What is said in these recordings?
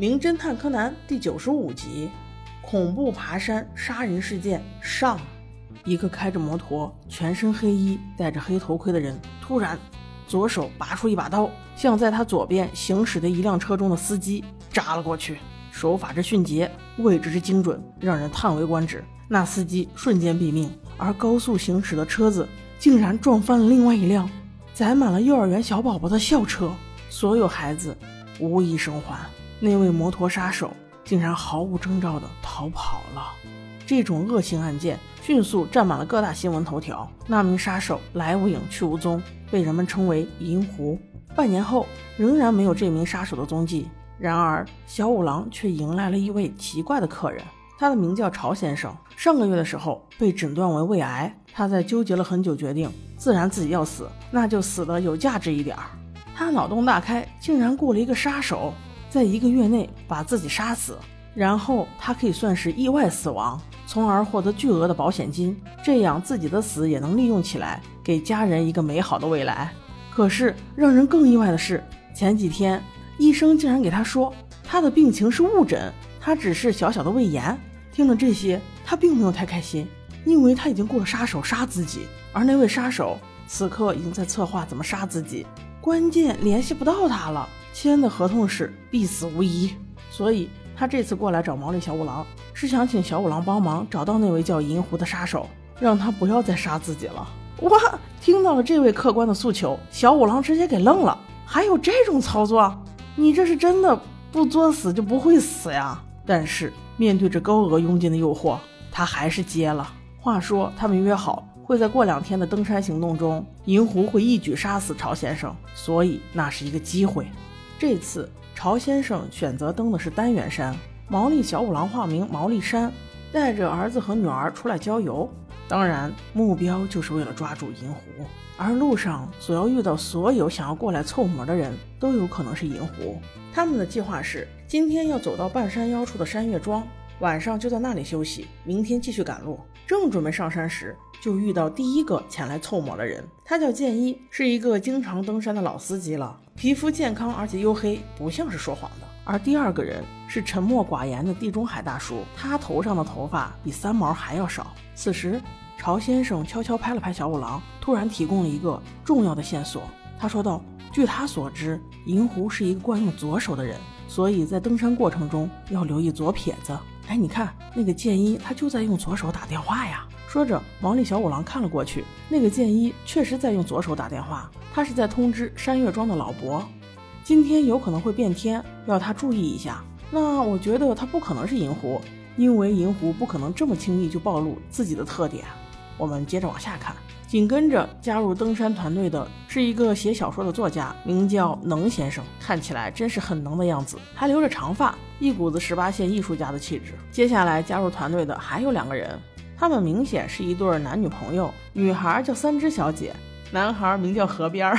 名侦探柯南》第九十五集：恐怖爬山杀人事件上。一个开着摩托、全身黑衣、戴着黑头盔的人，突然左手拔出一把刀，向在他左边行驶的一辆车中的司机扎了过去。手法之迅捷，位置之精准，让人叹为观止。那司机瞬间毙命，而高速行驶的车子竟然撞翻了另外一辆载满了幼儿园小宝宝的校车，所有孩子无一生还。那位摩托杀手竟然毫无征兆地逃跑了。这种恶性案件迅速占满了各大新闻头条。那名杀手来无影去无踪，被人们称为“银狐”。半年后，仍然没有这名杀手的踪迹。然而，小五郎却迎来了一位奇怪的客人。他的名叫朝先生，上个月的时候被诊断为胃癌。他在纠结了很久，决定自然自己要死，那就死的有价值一点儿。他脑洞大开，竟然雇了一个杀手，在一个月内把自己杀死，然后他可以算是意外死亡，从而获得巨额的保险金，这样自己的死也能利用起来，给家人一个美好的未来。可是让人更意外的是，前几天医生竟然给他说，他的病情是误诊，他只是小小的胃炎。听了这些，他并没有太开心，因为他已经雇了杀手杀自己，而那位杀手此刻已经在策划怎么杀自己，关键联系不到他了，签的合同是必死无疑，所以他这次过来找毛利小五郎，是想请小五郎帮忙找到那位叫银狐的杀手，让他不要再杀自己了。哇！听到了这位客官的诉求，小五郎直接给愣了，还有这种操作？你这是真的不作死就不会死呀？但是。面对着高额佣金的诱惑，他还是接了。话说，他们约好会在过两天的登山行动中，银狐会一举杀死朝先生，所以那是一个机会。这次，朝先生选择登的是丹元山。毛利小五郎化名毛利山，带着儿子和女儿出来郊游，当然目标就是为了抓住银狐。而路上所要遇到所有想要过来凑合的人都有可能是银狐。他们的计划是今天要走到半山腰处的山岳庄，晚上就在那里休息，明天继续赶路。正准备上山时，就遇到第一个前来凑膜的人，他叫剑一，是一个经常登山的老司机了，皮肤健康而且黝黑，不像是说谎的。而第二个人是沉默寡言的地中海大叔，他头上的头发比三毛还要少。此时，朝先生悄悄拍了拍小五郎，突然提供了一个重要的线索。他说道。据他所知，银狐是一个惯用左手的人，所以在登山过程中要留意左撇子。哎，你看那个剑一，他就在用左手打电话呀。说着，毛利小五郎看了过去，那个剑一确实在用左手打电话，他是在通知山岳庄的老伯，今天有可能会变天，要他注意一下。那我觉得他不可能是银狐，因为银狐不可能这么轻易就暴露自己的特点。我们接着往下看。紧跟着加入登山团队的是一个写小说的作家，名叫能先生，看起来真是很能的样子，还留着长发，一股子十八线艺术家的气质。接下来加入团队的还有两个人，他们明显是一对男女朋友，女孩叫三只小姐，男孩名叫河边儿，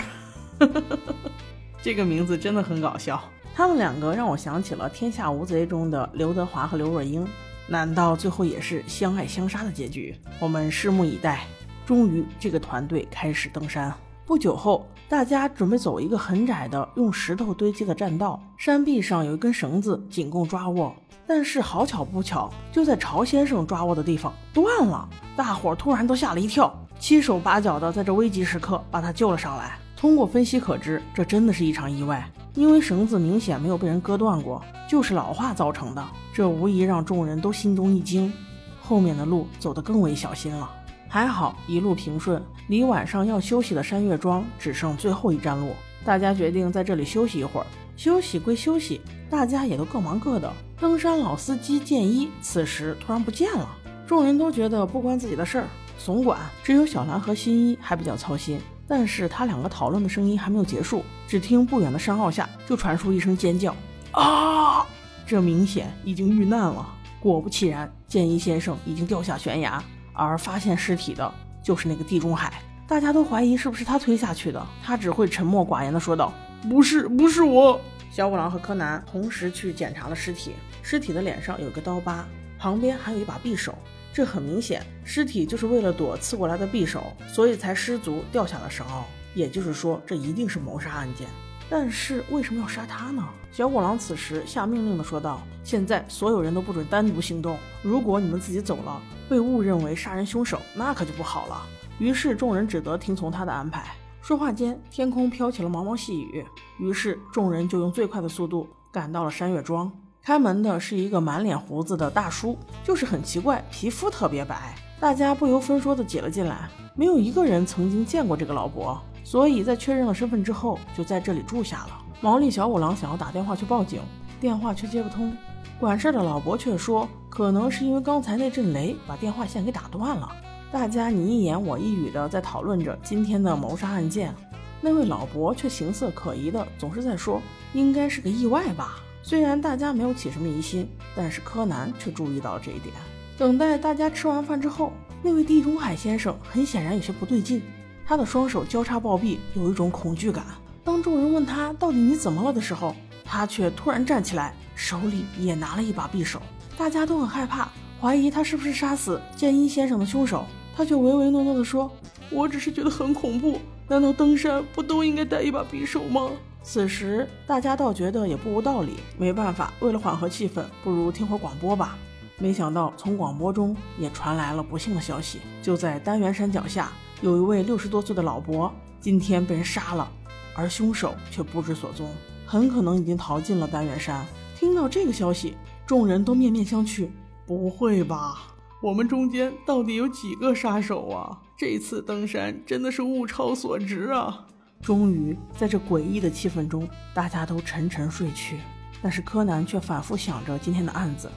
这个名字真的很搞笑。他们两个让我想起了《天下无贼》中的刘德华和刘若英，难道最后也是相爱相杀的结局？我们拭目以待。终于，这个团队开始登山。不久后，大家准备走一个很窄的用石头堆积的栈道，山壁上有一根绳子，仅供抓握。但是好巧不巧，就在朝先生抓握的地方断了。大伙儿突然都吓了一跳，七手八脚的在这危急时刻把他救了上来。通过分析可知，这真的是一场意外，因为绳子明显没有被人割断过，就是老化造成的。这无疑让众人都心中一惊，后面的路走得更为小心了。还好一路平顺，离晚上要休息的山岳庄只剩最后一站路，大家决定在这里休息一会儿。休息归休息，大家也都各忙各的。登山老司机建一此时突然不见了，众人都觉得不关自己的事儿，怂管。只有小兰和新一还比较操心，但是他两个讨论的声音还没有结束，只听不远的山坳下就传出一声尖叫：“啊！”这明显已经遇难了。果不其然，建一先生已经掉下悬崖。而发现尸体的就是那个地中海，大家都怀疑是不是他推下去的。他只会沉默寡言的说道：“不是，不是我。”小五郎和柯南同时去检查了尸体，尸体的脸上有个刀疤，旁边还有一把匕首。这很明显，尸体就是为了躲刺过来的匕首，所以才失足掉下了绳坳。也就是说，这一定是谋杀案件。但是为什么要杀他呢？小五郎此时下命令的说道：“现在所有人都不准单独行动，如果你们自己走了，被误认为杀人凶手，那可就不好了。”于是众人只得听从他的安排。说话间，天空飘起了毛毛细雨，于是众人就用最快的速度赶到了山月庄。开门的是一个满脸胡子的大叔，就是很奇怪，皮肤特别白。大家不由分说的挤了进来，没有一个人曾经见过这个老伯。所以在确认了身份之后，就在这里住下了。毛利小五郎想要打电话去报警，电话却接不通。管事的老伯却说，可能是因为刚才那阵雷把电话线给打断了。大家你一言我一语的在讨论着今天的谋杀案件。那位老伯却形色可疑的，总是在说应该是个意外吧。虽然大家没有起什么疑心，但是柯南却注意到了这一点。等待大家吃完饭之后，那位地中海先生很显然有些不对劲。他的双手交叉抱臂，有一种恐惧感。当众人问他到底你怎么了的时候，他却突然站起来，手里也拿了一把匕首。大家都很害怕，怀疑他是不是杀死剑一先生的凶手。他却唯唯诺诺地说：“我只是觉得很恐怖。难道登山不都应该带一把匕首吗？”此时大家倒觉得也不无道理。没办法，为了缓和气氛，不如听会广播吧。没想到从广播中也传来了不幸的消息，就在丹元山脚下。有一位六十多岁的老伯，今天被人杀了，而凶手却不知所踪，很可能已经逃进了丹元山。听到这个消息，众人都面面相觑。不会吧？我们中间到底有几个杀手啊？这次登山真的是物超所值啊！终于，在这诡异的气氛中，大家都沉沉睡去。但是柯南却反复想着今天的案子。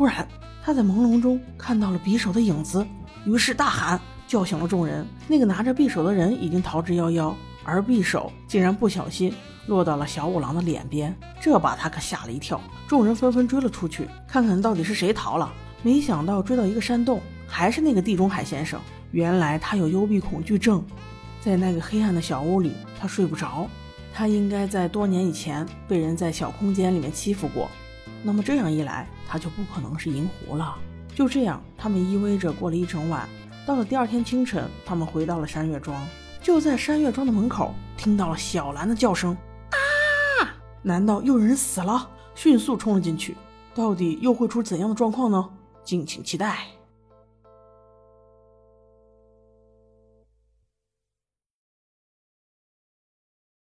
突然，他在朦胧中看到了匕首的影子，于是大喊。叫醒了众人，那个拿着匕首的人已经逃之夭夭，而匕首竟然不小心落到了小五郎的脸边，这把他可吓了一跳。众人纷纷追了出去，看看到底是谁逃了。没想到追到一个山洞，还是那个地中海先生。原来他有幽闭恐惧症，在那个黑暗的小屋里，他睡不着。他应该在多年以前被人在小空间里面欺负过，那么这样一来，他就不可能是银狐了。就这样，他们依偎着过了一整晚。到了第二天清晨，他们回到了山月庄。就在山月庄的门口，听到了小兰的叫声：“啊！难道又有人死了？”迅速冲了进去。到底又会出怎样的状况呢？敬请期待。